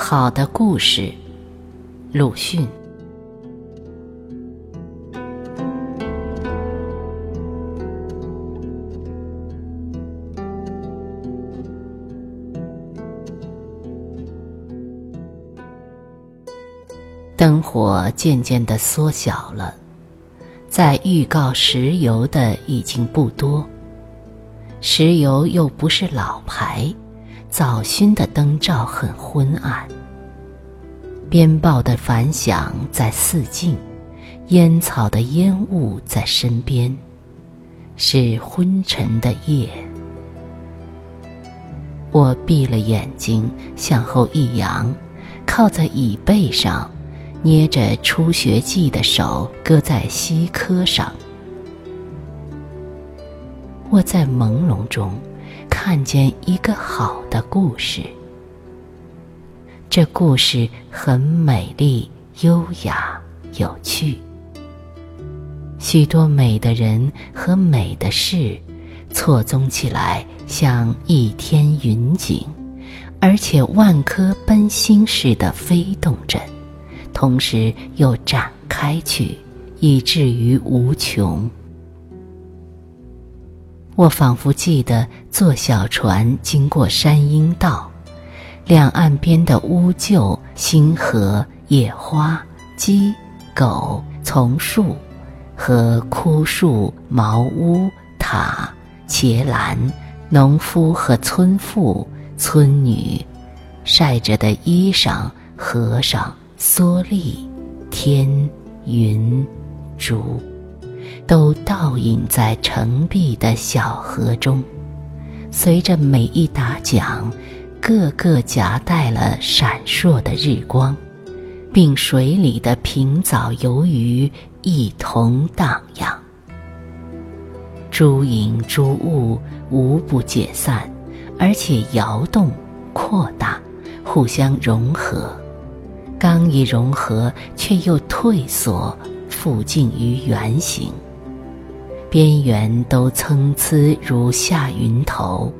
好的故事，鲁迅。灯火渐渐的缩小了，在预告石油的已经不多。石油又不是老牌，早熏的灯罩很昏暗。鞭炮的反响在四近，烟草的烟雾在身边，是昏沉的夜。我闭了眼睛，向后一仰，靠在椅背上。捏着初学记的手搁在膝科上，我在朦胧中看见一个好的故事。这故事很美丽、优雅、有趣，许多美的人和美的事错综起来，像一天云锦，而且万颗奔星似的飞动着。同时又展开去，以至于无穷。我仿佛记得坐小船经过山阴道，两岸边的乌桕、星河、野花、鸡、狗、丛树和枯树、茅屋、塔、茄兰、农夫和村妇、村女，晒着的衣裳、和尚。蓑笠、天、云、竹，都倒映在澄碧的小河中，随着每一打桨，个个夹带了闪烁的日光，并水里的平藻游鱼一同荡漾。诸影诸物无不解散，而且摇动、扩大，互相融合。刚一融合，却又退缩，复近于圆形。边缘都参差如下云头，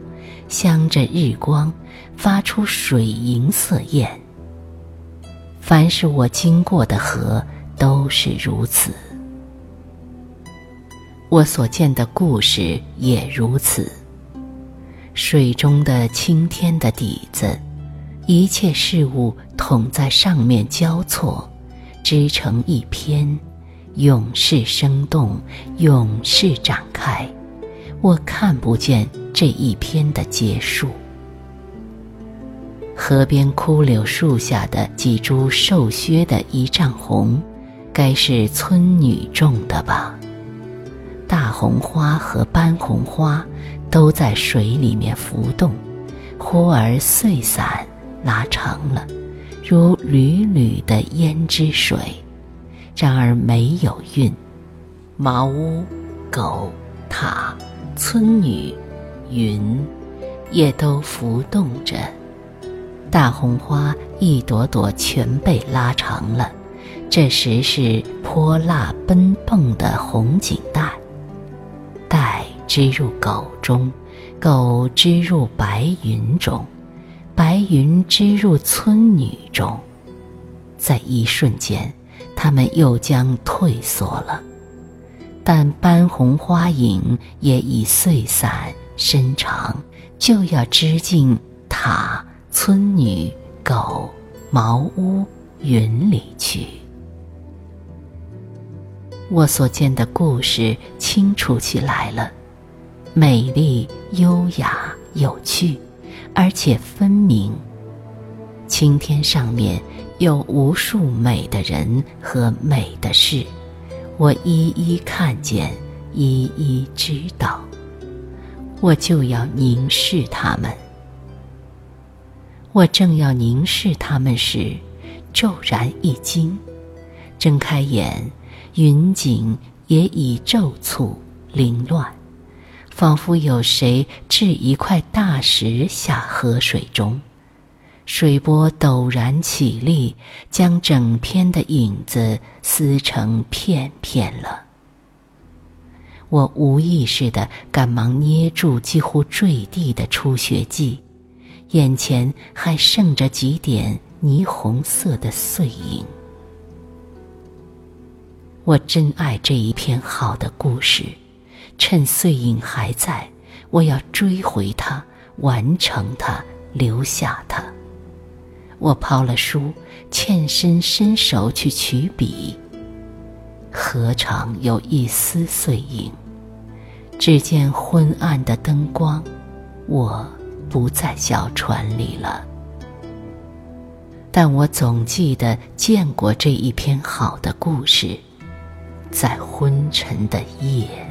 镶着日光，发出水银色焰。凡是我经过的河，都是如此。我所见的故事也如此。水中的青天的底子。一切事物统在上面交错，织成一篇，永世生动，永世展开。我看不见这一篇的结束。河边枯柳树下的几株瘦削的一丈红，该是村女种的吧？大红花和斑红花都在水里面浮动，忽而碎散。拉长了，如缕缕的胭脂水，然而没有韵。茅屋、狗、塔、村女、云，也都浮动着。大红花一朵朵全被拉长了，这时是泼辣奔蹦的红锦带。带织入狗中，狗织入白云中。白云织入村女中，在一瞬间，它们又将退缩了。但斑红花影也已碎散伸长，就要织进塔、村女、狗、茅屋、云里去。我所见的故事清楚起来了，美丽、优雅、有趣。而且分明。青天上面有无数美的人和美的事，我一一看见，一一知道。我就要凝视他们。我正要凝视他们时，骤然一惊，睁开眼，云锦也已骤促凌乱。仿佛有谁掷一块大石下河水中，水波陡然起立，将整篇的影子撕成片片了。我无意识的赶忙捏住几乎坠地的初学记，眼前还剩着几点霓虹色的碎影。我珍爱这一篇好的故事，趁碎影还在，我要追回它，完成它，留下它。我抛了书，欠身伸手去取笔。何尝有一丝碎影？只见昏暗的灯光，我不在小船里了。但我总记得见过这一篇好的故事。在昏沉的夜。